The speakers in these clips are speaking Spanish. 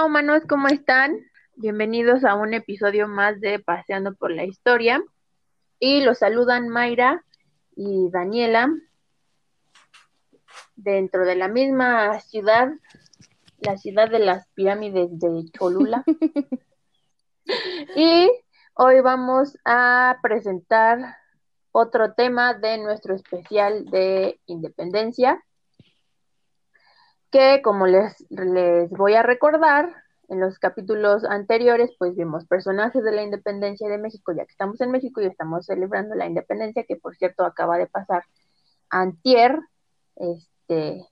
Hola humanos, ¿cómo están? Bienvenidos a un episodio más de Paseando por la Historia. Y los saludan Mayra y Daniela dentro de la misma ciudad, la ciudad de las pirámides de Cholula. y hoy vamos a presentar otro tema de nuestro especial de independencia que como les, les voy a recordar, en los capítulos anteriores, pues vimos personajes de la independencia de México, ya que estamos en México y estamos celebrando la independencia, que por cierto acaba de pasar antier, este,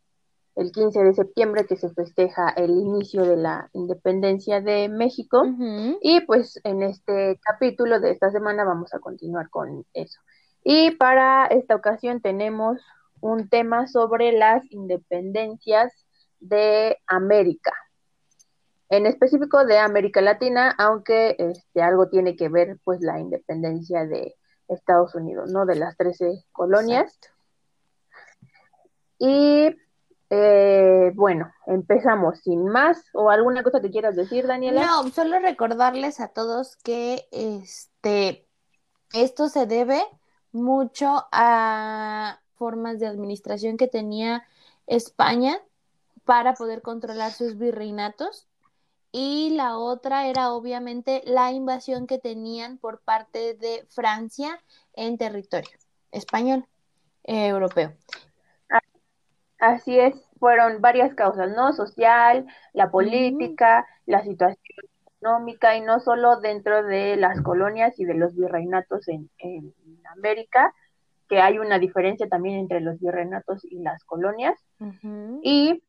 el 15 de septiembre, que se festeja el inicio de la independencia de México. Y pues en este capítulo de esta semana vamos a continuar con eso. Y para esta ocasión tenemos un tema sobre las independencias de América, en específico de América Latina, aunque este, algo tiene que ver pues la independencia de Estados Unidos, ¿no? De las 13 colonias. Y eh, bueno, empezamos sin más o alguna cosa que quieras decir, Daniela. No, solo recordarles a todos que este esto se debe mucho a formas de administración que tenía España para poder controlar sus virreinatos. Y la otra era obviamente la invasión que tenían por parte de Francia en territorio español, eh, europeo. Así es, fueron varias causas, ¿no? Social, la política, la situación económica y no solo dentro de las colonias y de los virreinatos en, en América, que hay una diferencia también entre los virreinatos y las colonias. Y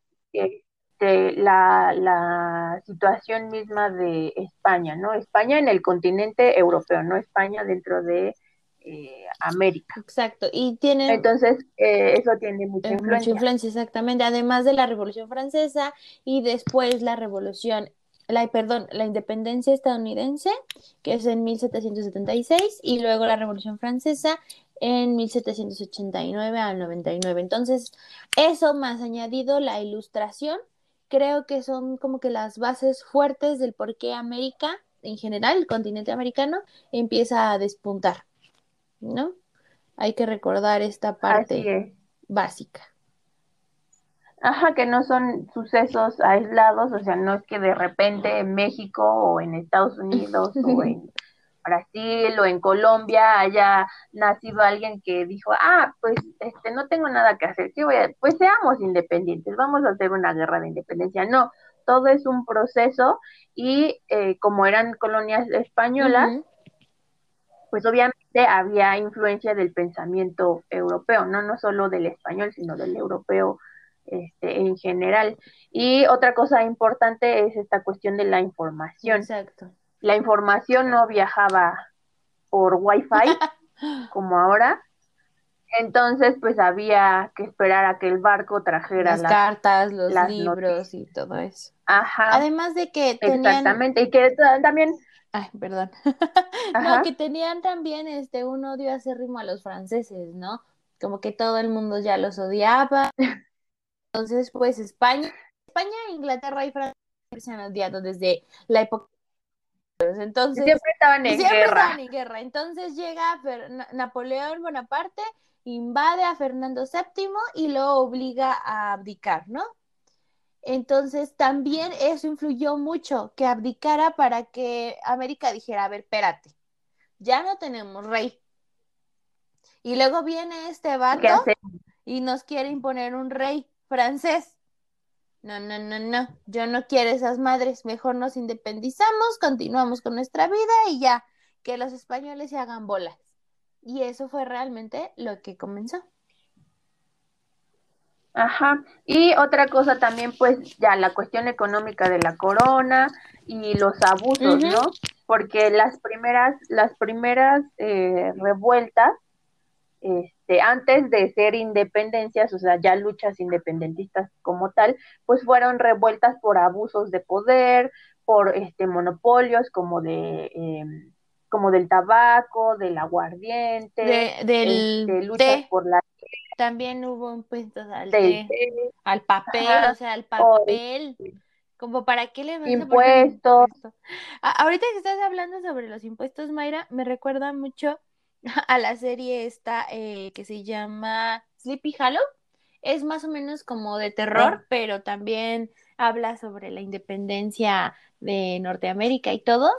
la, la, situación misma de España, ¿no? España en el continente europeo, no España dentro de eh, América. Exacto, y tiene... Entonces, eh, eso tiene mucha influencia. Mucha influencia, exactamente, además de la Revolución Francesa y después la Revolución la, perdón, la independencia estadounidense, que es en 1776, y luego la Revolución Francesa en 1789 al 99. Entonces, eso más añadido la ilustración, creo que son como que las bases fuertes del por qué América, en general, el continente americano, empieza a despuntar, ¿no? Hay que recordar esta parte básica. Ajá, que no son sucesos aislados, o sea, no es que de repente en México o en Estados Unidos o en Brasil o en Colombia haya nacido alguien que dijo, ah, pues este, no tengo nada que hacer, ¿qué voy a? pues seamos independientes, vamos a hacer una guerra de independencia. No, todo es un proceso y eh, como eran colonias españolas, pues obviamente había influencia del pensamiento europeo, no, no solo del español, sino del europeo este, en general. Y otra cosa importante es esta cuestión de la información. Exacto la información no viajaba por Wi-Fi como ahora. Entonces, pues había que esperar a que el barco trajera las, cartas, los libros y todo eso. Ajá. Además de que tenían... Exactamente, y que también... Ay, perdón. no, que tenían también este un odio acérrimo a los franceses, ¿no? Como que todo el mundo ya los odiaba. Entonces, pues España, España, Inglaterra y Francia se han odiado desde la época entonces, siempre estaban en guerra. en guerra. Entonces llega Napoleón Bonaparte, invade a Fernando VII y lo obliga a abdicar, ¿no? Entonces también eso influyó mucho, que abdicara para que América dijera, a ver, espérate, ya no tenemos rey. Y luego viene este vato y nos quiere imponer un rey francés. No, no, no, no, yo no quiero esas madres, mejor nos independizamos, continuamos con nuestra vida y ya, que los españoles se hagan bolas. Y eso fue realmente lo que comenzó. Ajá, y otra cosa también, pues ya la cuestión económica de la corona y los abusos, ¿no? Porque las primeras, las primeras eh, revueltas este, antes de ser independencias, o sea, ya luchas independentistas como tal, pues fueron revueltas por abusos de poder, por este monopolios como de em, como del tabaco, del aguardiente, del este, luchas por la también hubo impuestos al, al papel, o sea, al papel. Como para qué le vas impuestos. ahorita que estás hablando sobre los impuestos, Mayra, me recuerda mucho a la serie esta eh, que se llama Sleepy Hollow. Es más o menos como de terror, pero también habla sobre la independencia de Norteamérica y todo.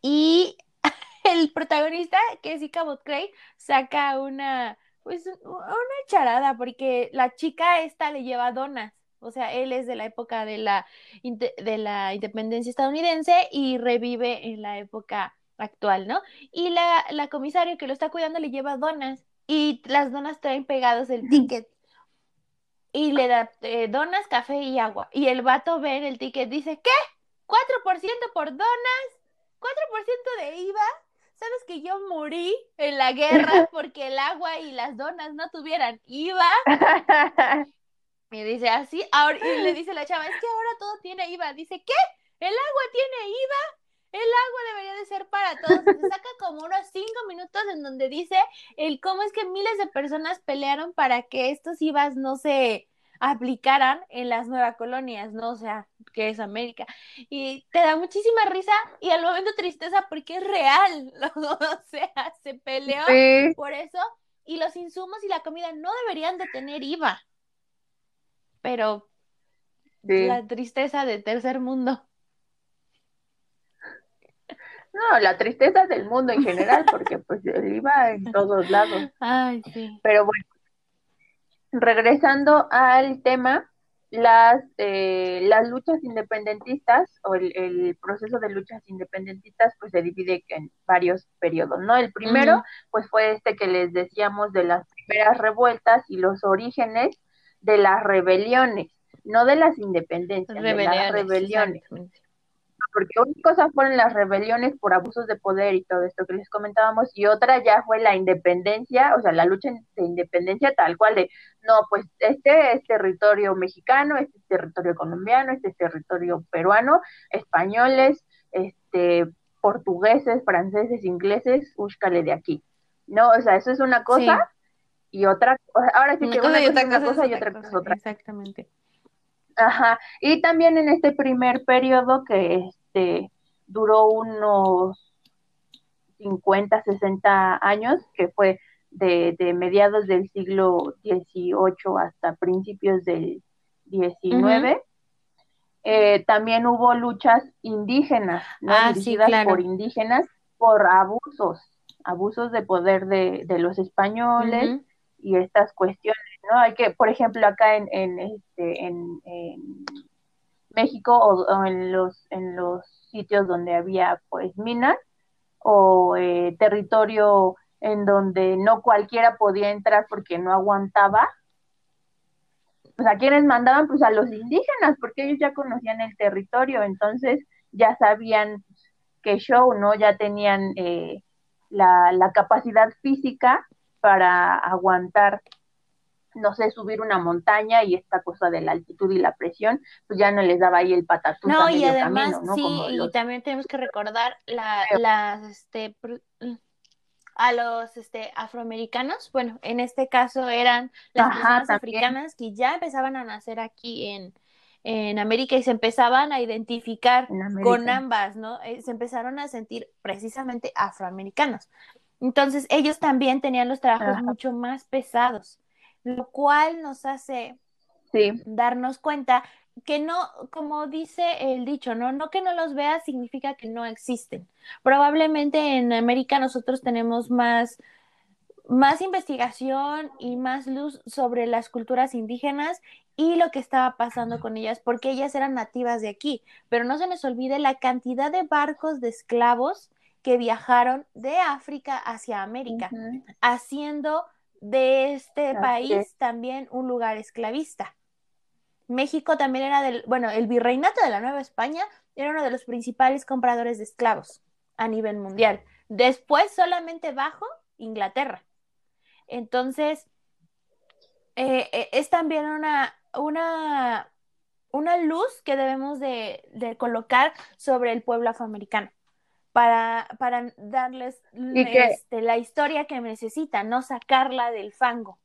Y el protagonista, que es Ika Craig, saca una, pues, una charada, porque la chica esta le lleva donas. O sea, él es de la época de la, de la independencia estadounidense y revive en la época actual, ¿no? Y la, la comisaria que lo está cuidando le lleva donas y las donas traen pegados el ticket. Y le da eh, donas, café y agua. Y el vato ve en el ticket, dice, ¿qué? ¿4% por donas? ¿4% de IVA? ¿Sabes que yo morí en la guerra porque el agua y las donas no tuvieran IVA? Y dice así, ahora, y le dice la chava, es que ahora todo tiene IVA. Dice, ¿qué? ¿El agua tiene IVA? El agua debería de ser para todos. Se saca como unos cinco minutos en donde dice el cómo es que miles de personas pelearon para que estos IVAs no se aplicaran en las nuevas colonias, ¿no? O sea, que es América. Y te da muchísima risa y al momento tristeza porque es real. o sea, se peleó por eso. Y los insumos y la comida no deberían de tener IVA. Pero la tristeza de tercer mundo. No, la tristeza del mundo en general, porque pues él iba en todos lados. Ay, sí. Pero bueno, regresando al tema, las, eh, las luchas independentistas o el, proceso de luchas independentistas pues se divide en varios periodos, ¿no? El primero pues fue este que les decíamos de las primeras revueltas y los orígenes de las rebeliones, no de las independencias, de las rebeliones porque una cosa fueron las rebeliones por abusos de poder y todo esto que les comentábamos, y otra ya fue la independencia, o sea, la lucha de independencia tal cual de, no, pues este es territorio mexicano, este es territorio colombiano, este es territorio peruano, españoles, este, portugueses, franceses, ingleses, búscale de aquí. No, o sea, eso es una cosa y otra, ahora sí que una, cosa, una cosa, y otra cosa es otra. Exactamente. Ajá, y también en este primer periodo que este, duró unos 50, 60 años, que fue de, mediados del siglo XVIII hasta principios del XIX. Eh, también hubo luchas indígenas, ¿no? Ah, por indígenas por abusos, abusos de poder de, los españoles y estas cuestiones, ¿no? Hay que, por ejemplo, acá en, en, este, en México o, en los en los sitios donde había pues minas o eh, territorio en donde no cualquiera podía entrar porque no aguantaba. Pues a quienes mandaban pues a los indígenas porque ellos ya conocían el territorio entonces ya sabían que show no ya tenían eh, la, la capacidad física para aguantar no sé, subir una montaña y esta cosa de la altitud y la presión, pues ya no les daba ahí el patatús no, y además, Sí, y también tenemos que recordar la, las, este, a los este, afroamericanos, bueno, en este caso eran las personas africanas que ya empezaban a nacer aquí en, en América y se empezaban a identificar con ambas, ¿no? Eh, se empezaron a sentir precisamente afroamericanos. Entonces, ellos también tenían los trabajos mucho más pesados lo cual nos hace darnos cuenta que no, como dice el dicho, ¿no? No que no los veas significa que no existen. Probablemente en América nosotros tenemos más, más investigación y más luz sobre las culturas indígenas y lo que estaba pasando con ellas, porque ellas eran nativas de aquí. Pero no se nos olvide la cantidad de barcos de esclavos que viajaron de África hacia América, haciendo de este país también un lugar esclavista. México también era del, bueno, el virreinato de la Nueva España era uno de los principales compradores de esclavos a nivel mundial. Después solamente bajo Inglaterra. Entonces, eh, eh, es también una, una, una luz que debemos de, de colocar sobre el pueblo afroamericano para, para darles este, la historia que necesitan, no sacarla del fango.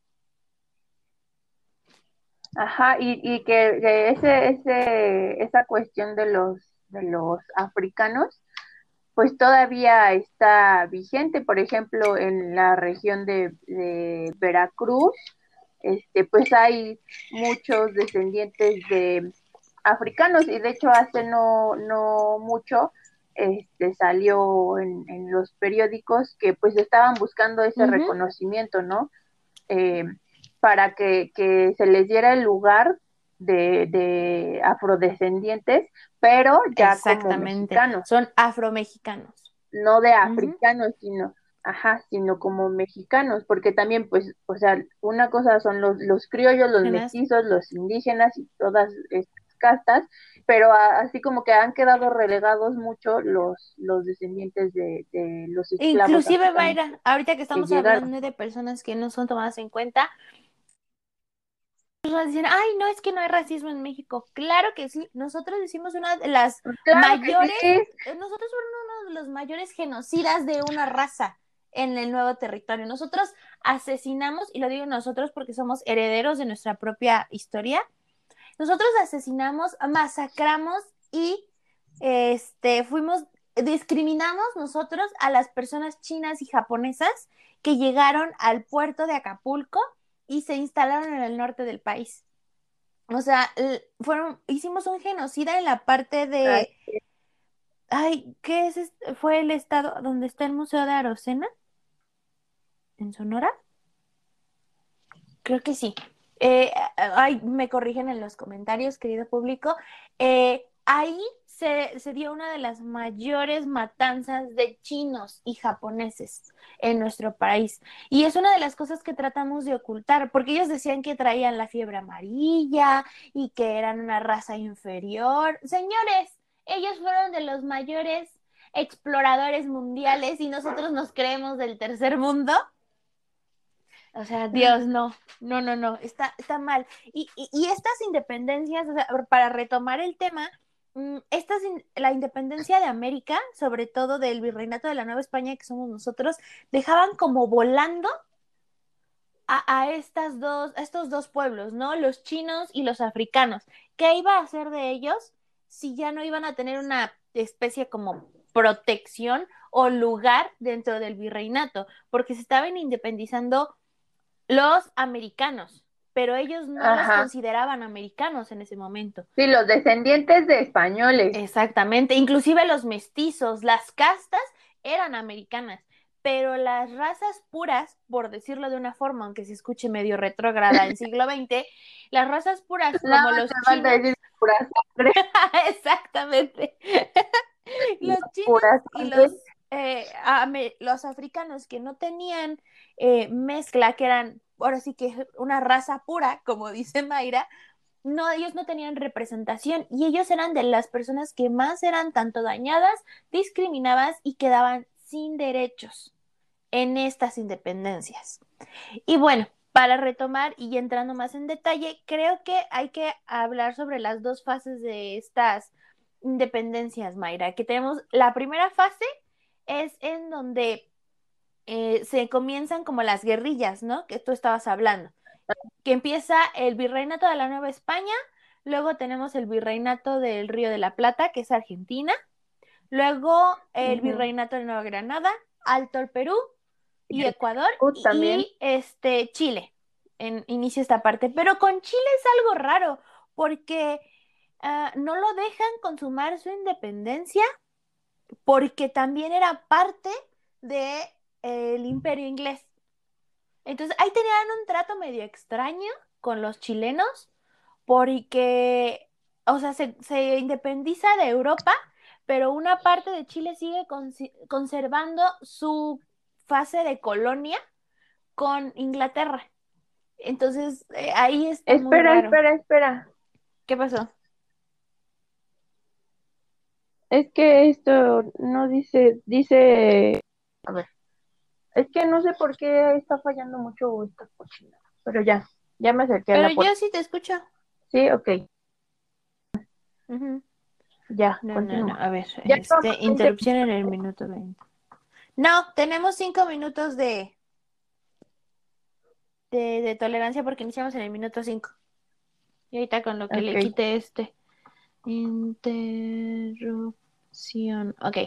Ajá, y, y que, que ese, ese, esa cuestión de los, de los africanos, pues todavía está vigente, por ejemplo, en la región de, de Veracruz, este, pues hay muchos descendientes de africanos y de hecho hace no, no mucho este, salió en, en los periódicos que pues estaban buscando ese reconocimiento, ¿no? Eh, para que, que se les diera el lugar de, de afrodescendientes, pero ya como Exactamente. mexicanos, Son afromexicanos. no de africanos, sino, ajá, sino como mexicanos, porque también, pues, o sea, una cosa son los, los criollos, los mestizos, los indígenas y todas estas castas, pero a- así como que han quedado relegados mucho los, los descendientes de, de los esclavos Inclusive. Mayra, ahorita que estamos hablando de personas que no son tomadas en cuenta, personas dicen, ay, no, es que no hay racismo en México. Claro que sí, nosotros hicimos una de las Claro mayores, sí. eh, nosotros fuimos uno de los mayores genocidas de una raza en el nuevo territorio. Nosotros asesinamos, y lo digo nosotros porque somos herederos de nuestra propia historia, nosotros asesinamos, masacramos y este, fuimos, discriminamos nosotros a las personas chinas y japonesas que llegaron al puerto de Acapulco y se instalaron en el norte del país. O sea, fueron, hicimos un genocida en la parte de, Ay, ay, ¿qué es? este? ¿Fue el estado donde está el Museo de Arocena? ¿En Sonora? Creo que sí. Eh, ay, me corrigen en los comentarios, querido público. Eh, ahí se, se dio una de las mayores matanzas de chinos y japoneses en nuestro país. Y es una de las cosas que tratamos de ocultar, porque ellos decían que traían la fiebre amarilla y que eran una raza inferior. Señores, ellos fueron de los mayores exploradores mundiales y nosotros nos creemos del tercer mundo. O sea, Dios, no, no, no, no, está, está mal. Y, y, y estas independencias, o sea, para retomar el tema, mm, estas in- la independencia de América, sobre todo del virreinato de la Nueva España, que somos nosotros, dejaban como volando a, a estas dos, a estos dos pueblos, ¿no? Los chinos y los africanos. ¿Qué iba a hacer de ellos si ya no iban a tener una especie como protección o lugar dentro del virreinato? Porque se estaban independizando los americanos, pero ellos no los Ajá. consideraban americanos en ese momento. Sí, los descendientes de españoles. Exactamente, inclusive los mestizos, las castas eran americanas, pero las razas puras, por decirlo de una forma, aunque se escuche medio retrógrada en siglo XX, las razas puras como No, los chinos, decir pura sangre, exactamente, los chinos y los, eh, los africanos que no tenían eh, mezcla, que eran ahora sí que una raza pura, como dice Mayra, no, ellos no tenían representación y ellos eran de las personas que más eran tanto dañadas, discriminadas y quedaban sin derechos en estas independencias. Y bueno, para retomar y entrando más en detalle, creo que hay que hablar sobre las dos fases de estas independencias, Mayra, que tenemos la primera fase es en donde eh, se comienzan como las guerrillas, ¿no? Que tú estabas hablando. Que empieza el virreinato de la Nueva España, luego tenemos el virreinato del Río de la Plata, que es Argentina, luego el virreinato de Nueva Granada, Alto el Perú y Ecuador y este Chile. En, inicia esta parte, pero con Chile es algo raro porque ah, no lo dejan consumar su independencia porque también era parte del imperio inglés. Entonces ahí tenían un trato medio extraño con los chilenos porque, o sea, se, se independiza de Europa, pero una parte de Chile sigue conservando su fase de colonia con Inglaterra. Entonces eh, ahí está muy Espera, raro. espera, espera. ¿Qué pasó? Es que esto no dice, dice, a ver, es que no sé por qué está fallando mucho esta cochina, pero ya, ya me acerqué a la puerta. yo sí te escucho. Sí, ok, ya, No, no, no. A ver, Ya este, interrupción en el minuto 20. No, tenemos cinco minutos de, de, de tolerancia porque iniciamos en el minuto 5. Y ahorita con lo que le quite este. Interrupción. Ok.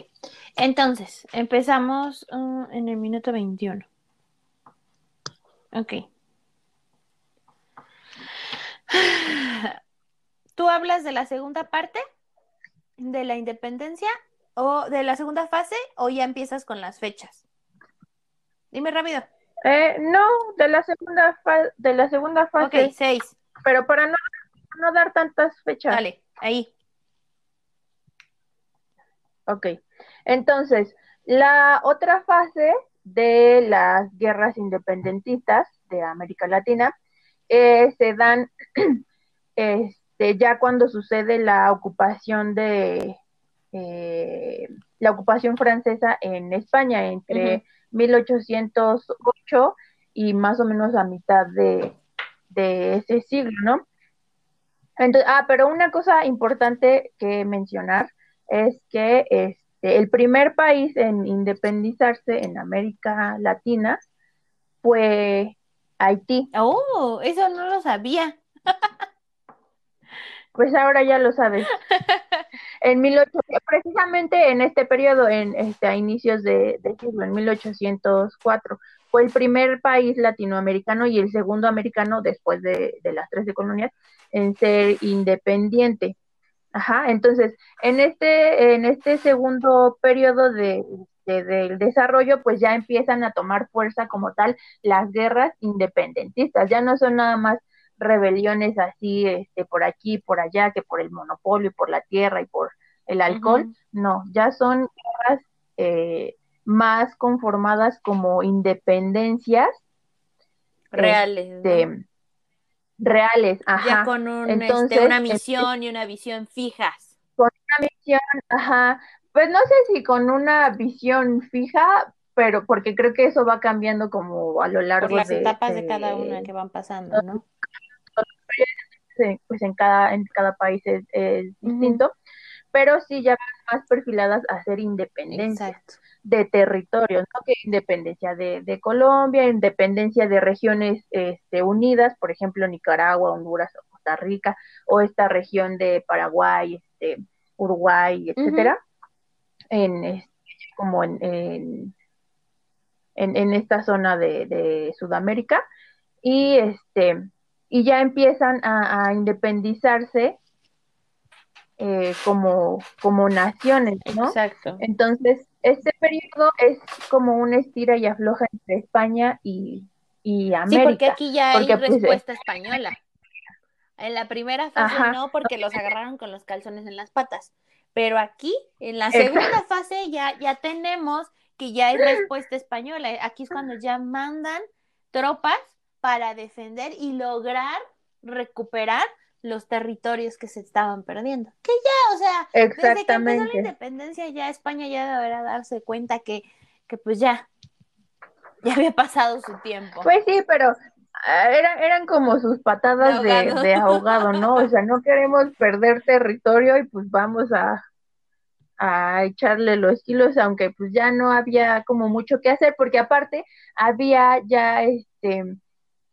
Entonces, empezamos uh, en el minuto 21. Ok. ¿Tú hablas de la segunda parte de la independencia o de la segunda fase o ya empiezas con las fechas? Dime rápido. Eh, no, de la segunda de la segunda fase. Ok, seis. Pero para no, no dar tantas fechas. Dale, ahí. Ok. Entonces, la otra fase de las guerras independentistas de América Latina eh, se dan este, ya cuando sucede la ocupación de eh, la ocupación francesa en España entre 1808 y más o menos a mitad de, ese siglo, ¿no? Entonces, ah, pero una cosa importante que mencionar es que este, el primer país en independizarse en América Latina fue Haití. Oh, eso no lo sabía. Pues ahora ya lo sabes. En 18, precisamente en este periodo, en este, a inicios de, siglo, en 1804, fue el primer país latinoamericano y el segundo americano después de, de las de colonias en ser independiente. Ajá, entonces, en este, en este segundo periodo de, del desarrollo, pues ya empiezan a tomar fuerza como tal las guerras independentistas, ya no son nada más rebeliones así este, por aquí, por allá, que por el monopolio, y por la tierra y por el alcohol, no, ya son guerras eh, más conformadas como independencias reales. Este, reales, ajá. Ya con este, una misión y una visión fijas. Con una misión, ajá, pues no sé si con una visión fija, pero porque creo que eso va cambiando como a lo largo de las etapas de, cada una que van pasando, ¿no? Pues en cada, en cada país es, distinto, pero sí ya van más perfiladas a ser independencia de territorios, ¿no? Que independencia de, de, Colombia, independencia de regiones este, unidas, por ejemplo, Nicaragua, Honduras o Costa Rica, o esta región de Paraguay, este, Uruguay, etcétera en este, como en, en, en, esta zona de, Sudamérica y este y ya empiezan a, independizarse eh, como, como naciones, ¿no? Exacto. Entonces, este periodo es como una estira y afloja entre España y, y América. Sí, porque aquí ya hay pues, respuesta española. En la primera fase no, porque los agarraron con los calzones en las patas. Pero aquí, en la segunda fase, ya, ya tenemos que ya hay respuesta española. Aquí es cuando ya mandan tropas para defender y lograr recuperar los territorios que se estaban perdiendo. Que ya, o sea, desde que empezó la independencia, ya España ya deberá darse cuenta que, que pues ya, ya había pasado su tiempo. Pues sí, pero ah, eran, eran como sus patadas de, ahogado, ¿no? O sea, no queremos perder territorio y pues vamos a, a echarle los kilos, aunque pues ya no había como mucho que hacer, porque aparte había ya este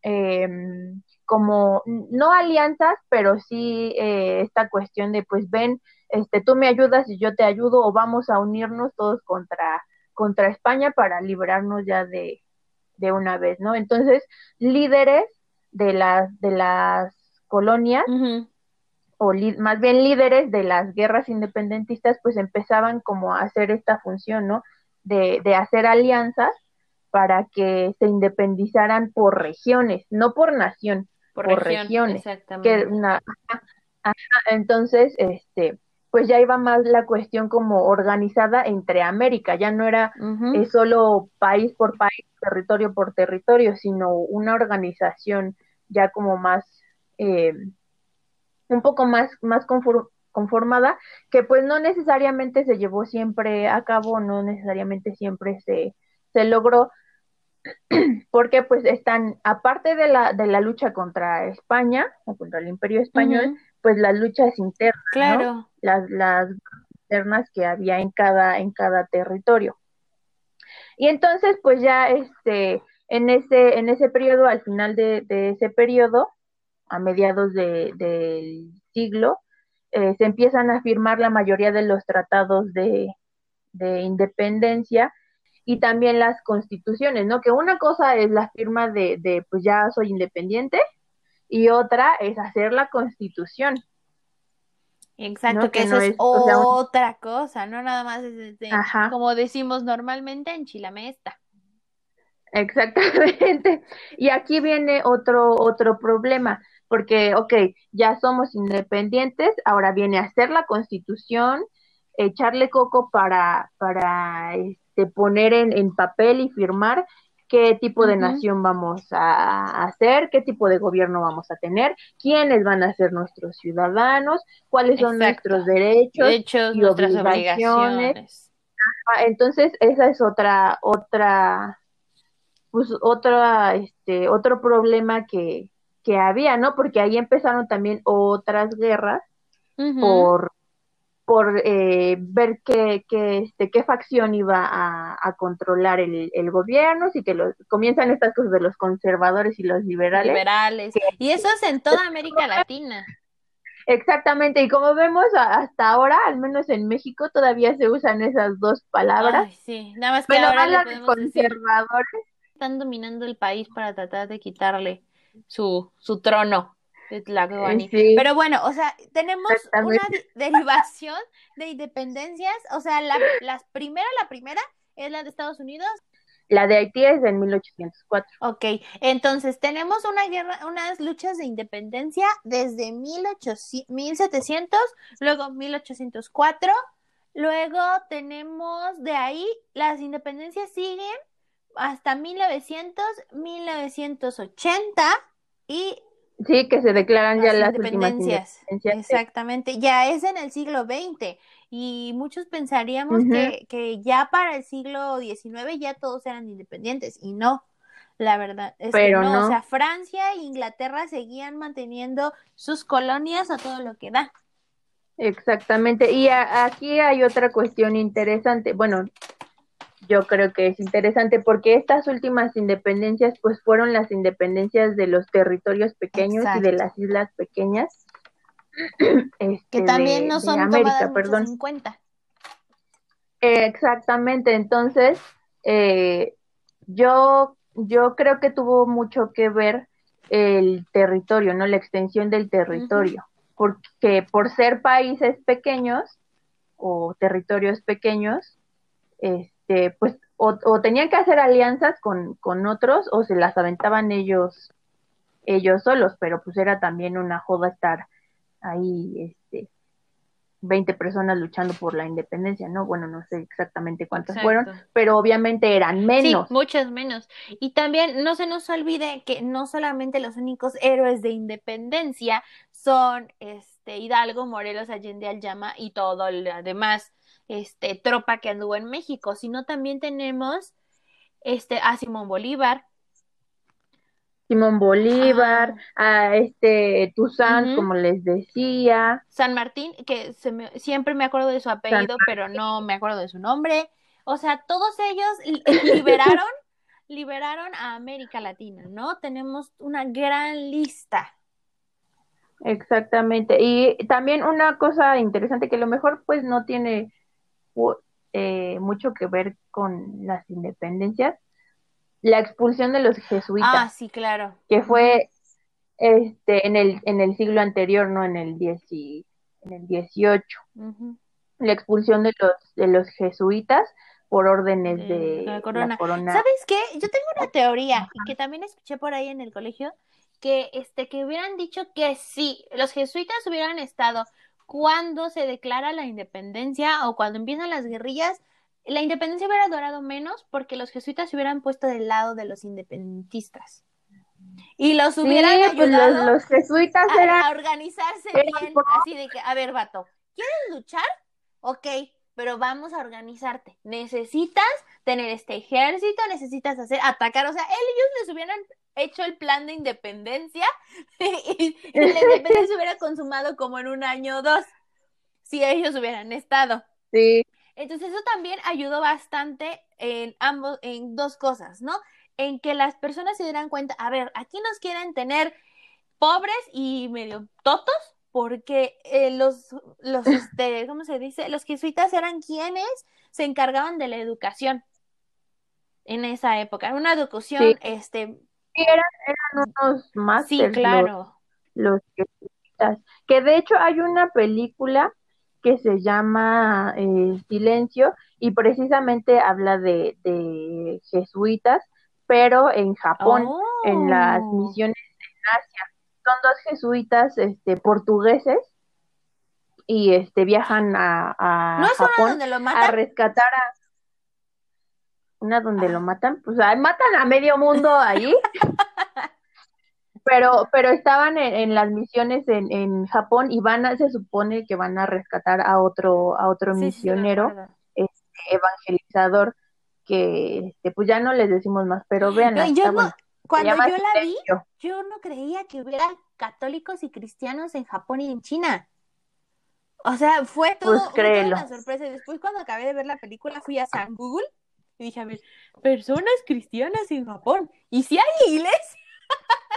em, como no alianzas, pero sí eh, esta cuestión de pues ven, este tú me ayudas y yo te ayudo o vamos a unirnos todos contra contra España para librarnos ya de, de una vez, ¿no? Entonces, líderes de las de las colonias o más bien líderes de las guerras independentistas, pues empezaban como a hacer esta función, ¿no? De, de hacer alianzas para que se independizaran por regiones, no por nación, por, regiones. Que una, entonces, este, pues ya iba más la cuestión como organizada entre América, ya no era eh, solo país por país, territorio por territorio, sino una organización ya como más eh, un poco más, más conformada, que pues no necesariamente se llevó siempre a cabo, no necesariamente siempre se, se logró, porque pues están, aparte de la, de la lucha contra España, o contra el imperio español, pues las luchas internas, claro. las, las internas que había en cada, en cada territorio. Y entonces, pues ya este, en ese, en ese periodo, al final de, de ese periodo, a mediados del siglo, eh, se empiezan a firmar la mayoría de los tratados de, independencia y también las constituciones, ¿no? Que una cosa es la firma de, de, pues ya soy independiente y otra es hacer la constitución. Exacto, que, eso es otra cosa, no nada más es como decimos normalmente en Chilamesta. Exactamente. Y aquí viene otro, otro problema, porque, ok, ya somos independientes, ahora viene a hacer la constitución, echarle coco para, para este, poner en, en papel y firmar qué tipo de nación vamos a hacer, qué tipo de gobierno vamos a tener, quiénes van a ser nuestros ciudadanos, cuáles son nuestros derechos, y obligaciones. Entonces, esa es otra, otra pues otra, este, otro problema que, que había, ¿no? Porque ahí empezaron también otras guerras por, por eh, ver qué, qué, este, qué facción iba a, controlar el, el, gobierno, y que los, comienzan estas cosas de los conservadores y los liberales. Liberales. y eso es en toda América Latina. Exactamente, y como vemos hasta ahora, al menos en México, todavía se usan esas dos palabras. sí, nada más que ahora de conservadores están dominando el país para tratar de quitarle su, su trono. Sí. Pero bueno, o sea, tenemos una derivación de independencias, o sea, la, las primera, la primera es la de Estados Unidos. La de Haití es en 1804. Ok, entonces tenemos una guerra, unas luchas de independencia desde 1800, 1700, luego 1804, luego tenemos de ahí, las independencias siguen hasta 1900, 1980 y... Sí, que se declaran ya las independencias. Exactamente, ya es en el siglo XX y muchos pensaríamos que, que, ya para el siglo XIX ya todos eran independientes y no, la verdad es que no. o sea, Francia e Inglaterra seguían manteniendo sus colonias a todo lo que da. Exactamente, y aquí hay otra cuestión interesante, bueno, yo creo que es interesante porque estas últimas independencias pues fueron las independencias de los territorios pequeños y de las islas pequeñas este, que también no son América, perdón. en cuenta. exactamente, entonces eh, yo yo creo que tuvo mucho que ver el territorio, no la extensión del territorio, porque por ser países pequeños o territorios pequeños, este, pues o, tenían que hacer alianzas con, con otros o se las aventaban ellos ellos solos, pero pues era también una joda estar ahí este 20 personas luchando por la independencia, ¿no? Bueno, no sé exactamente cuántas fueron, pero obviamente eran menos. Sí, muchas menos. Y también no se nos olvide que no solamente los únicos héroes de independencia son este Hidalgo, Morelos, Allende, Alyama y todo lo demás este, tropa que anduvo en México, sino también tenemos este, a Simón Bolívar. Simón Bolívar, a este Tuzán, como les decía. San Martín, que siempre me acuerdo de su apellido, pero no me acuerdo de su nombre. O sea, todos ellos liberaron, liberaron a América Latina, ¿no? Tenemos una gran lista. Exactamente. Y también una cosa interesante que a lo mejor pues no tiene eh, mucho que ver con las independencias, la expulsión de los jesuitas. Ah, sí, claro. Que fue este en el en el siglo anterior, no en el en el 18. La expulsión de los de los jesuitas por órdenes de, la, corona. ¿Sabes qué? Yo tengo una teoría y que también escuché por ahí en el colegio que este que hubieran dicho que si los jesuitas hubieran estado cuando se declara la independencia o cuando empiezan las guerrillas, la independencia hubiera durado menos porque los jesuitas se hubieran puesto del lado de los independentistas. Y los hubieran pues ayudado los, jesuitas a, organizarse bien, así de que, a ver, vato, ¿quieres luchar? Ok, pero vamos a organizarte. Necesitas tener este ejército, necesitas hacer, atacar, o sea, ellos les hubieran hecho el plan de independencia y, la independencia hubiera consumado como en un año o dos, si ellos hubieran estado. Sí. Entonces eso también ayudó bastante en ambos, en dos cosas, ¿no? En que las personas se dieran cuenta, a ver, aquí nos quieren tener pobres y medio totos, porque eh, los, los, este, ¿cómo se dice? Los jesuitas eran quienes se encargaban de la educación en esa época, una educación, este... Sí, eran, eran unos más Sí, claro. Los, jesuitas. Que de hecho hay una película que se llama eh, Silencio y precisamente habla de, de jesuitas, pero en Japón, en las Oh. misiones en Asia. Son dos jesuitas este, portugueses y este viajan a, a ¿No es una Japón donde lo a rescatar a una donde Ah. lo matan, pues ah, matan a medio mundo ahí. Pero, pero estaban en, en las misiones en, en Japón y van a, se supone que van a rescatar a otro, a otro Sí, sí, me misionero acuerdo. evangelizador que este, pues ya no les decimos más, pero vean, No, yo no- Cuando yo la vi, yo no creía que hubiera católicos y cristianos en Japón y en China. O sea, fue todo, Pues créelo. una sorpresa. Después, cuando acabé de ver la película, fui a San Google y dije, a ver, personas cristianas en Japón. ¿Y si hay iglesia?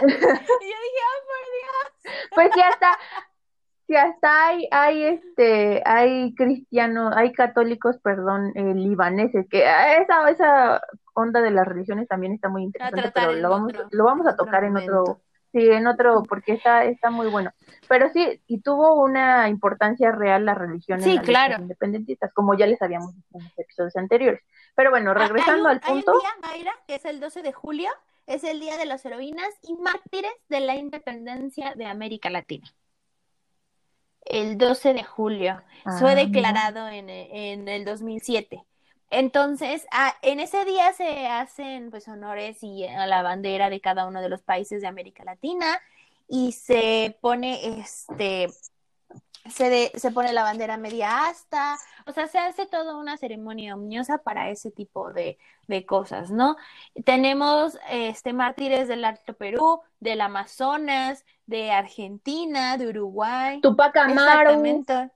y yo dije, ah, Pues ya está, si hasta hay, hay este, hay cristianos, hay católicos, perdón, eh, libaneses, que ah, esa, esa onda de las religiones también está muy interesante, pero lo vamos, otro- lo vamos a otro tocar en otro. Sí, en otro, porque está, está muy bueno. Pero sí, y tuvo una importancia real la religión en las claro. independentistas, como ya les habíamos dicho en los episodios anteriores. Pero bueno, Ah, hay regresando un- al hay un punto, día, Mayra, que es el 12 de julio, es el Día de las Heroínas y Mártires de la Independencia de América Latina. El 12 de julio. Fue Ah, declarado en, en el 2007. Entonces, ah, en ese día se hacen pues honores y a la bandera de cada uno de los países de América Latina y se pone este se, de- se pone la bandera media asta, o sea, se hace toda una ceremonia omniosa para ese tipo de, de cosas, ¿no? Tenemos este mártires del Alto Perú, del Amazonas, de Argentina, de Uruguay. Tupac Amaru, Exactamente.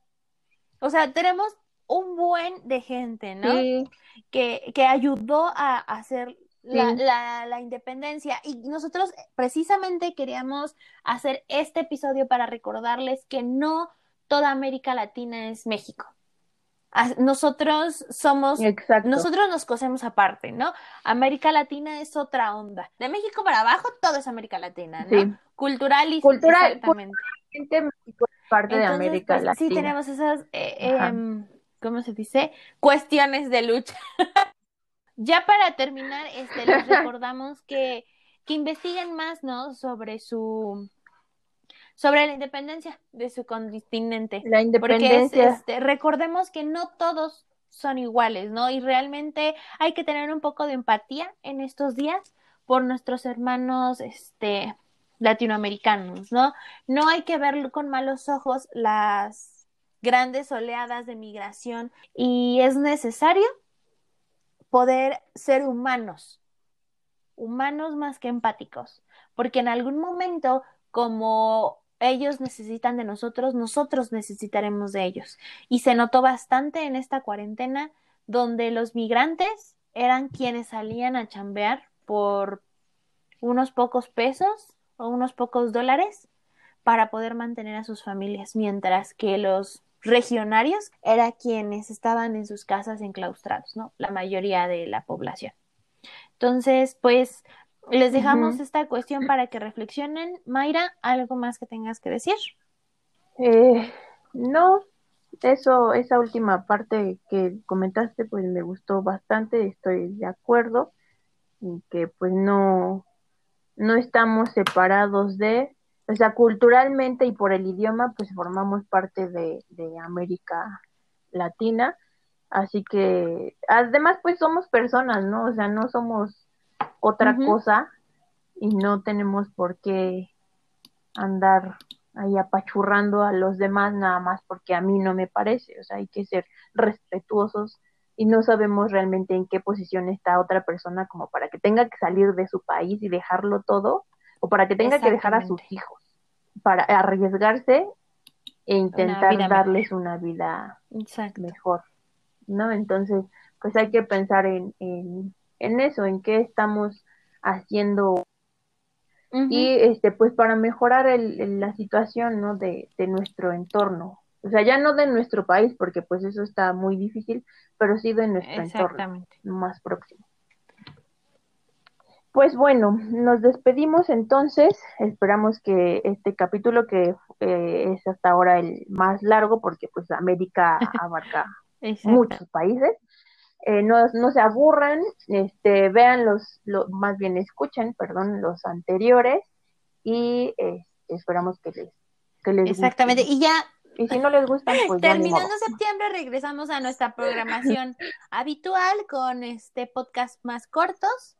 O sea, tenemos un buen de gente, ¿no? sí, Que, que ayudó a hacer la, Sí. la- la independencia. Y nosotros precisamente queríamos hacer este episodio para recordarles que no toda América Latina es México. Nosotros somos exacto. nosotros nos cosemos aparte, ¿no? América Latina es otra onda. De México para abajo, todo es América Latina, ¿no? Sí. Cultural y Cultural- exactamente. México es parte de América pues, Latina. sí tenemos esas, eh. ¿Cómo se dice? Cuestiones de lucha. ya para terminar, este, les recordamos que, que investiguen más, ¿no? Sobre su, sobre la independencia de su continente. La Porque es, independencia. este, recordemos que no todos son iguales, ¿no? Y realmente hay que tener un poco de empatía en estos días por nuestros hermanos, este, latinoamericanos, ¿no? No hay que ver con malos ojos las grandes oleadas de migración y es necesario poder ser humanos, humanos más que empáticos, porque en algún momento, como ellos necesitan de nosotros, nosotros necesitaremos de ellos. Y se notó bastante en esta cuarentena, donde los migrantes eran quienes salían a chambear por unos pocos pesos o unos pocos dólares para poder mantener a sus familias, mientras que los regionarios eran quienes estaban en sus casas enclaustrados, ¿no? La mayoría de la población. Entonces, pues les dejamos esta cuestión para que reflexionen. Mayra, ¿algo más que tengas que decir? Eh, no, eso, esa última parte que comentaste, pues me gustó bastante, estoy de acuerdo, y que pues no, no estamos separados de, o sea, culturalmente y por el idioma, pues formamos parte de, de América Latina, así que además pues somos personas, ¿no? O sea, no somos otra cosa y no tenemos por qué andar ahí apachurrando a los demás nada más porque a mí no me parece, o sea, hay que ser respetuosos y no sabemos realmente en qué posición está otra persona como para que tenga que salir de su país y dejarlo todo o para que tenga que dejar a sus hijos para arriesgarse e intentar darles una vida Exacto. mejor, ¿no? Entonces, pues hay que pensar en, en, en eso, en qué estamos haciendo y este pues para mejorar el, la situación ¿no? de, de nuestro entorno o sea ya no de nuestro país porque pues eso está muy difícil pero sí de nuestro entorno más próximo pues bueno, nos despedimos entonces. Esperamos que este capítulo, que eh, es hasta ahora el más largo, porque pues América abarca muchos países, eh, no, no, se aburran, este, vean los, más bien escuchen, perdón, los anteriores y eh, esperamos que les, que les Exactamente, y ya y si no les gustan, pues Terminando septiembre regresamos a nuestra programación habitual con este podcast más cortos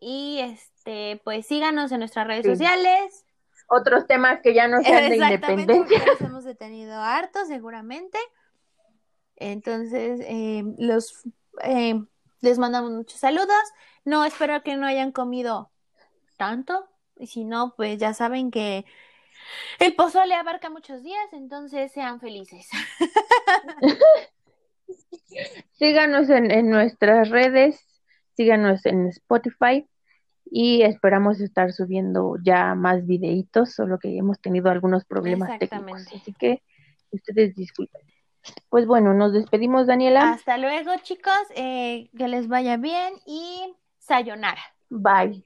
y este pues síganos en nuestras redes sociales. Otros temas que ya no sean de independencia. Los hemos detenido harto seguramente. Entonces, eh, los eh, les mandamos muchos saludos. No, espero que no hayan comido tanto. Y si no, pues ya saben que el pozole abarca muchos días, entonces sean felices. síganos en, en nuestras redes, síganos en Spotify y esperamos estar subiendo ya más videitos, solo que hemos tenido algunos problemas técnicos. Así que ustedes disculpen. Pues bueno, nos despedimos, Daniela. Hasta luego, chicos. Eh, que les vaya bien y sayonara. Bye.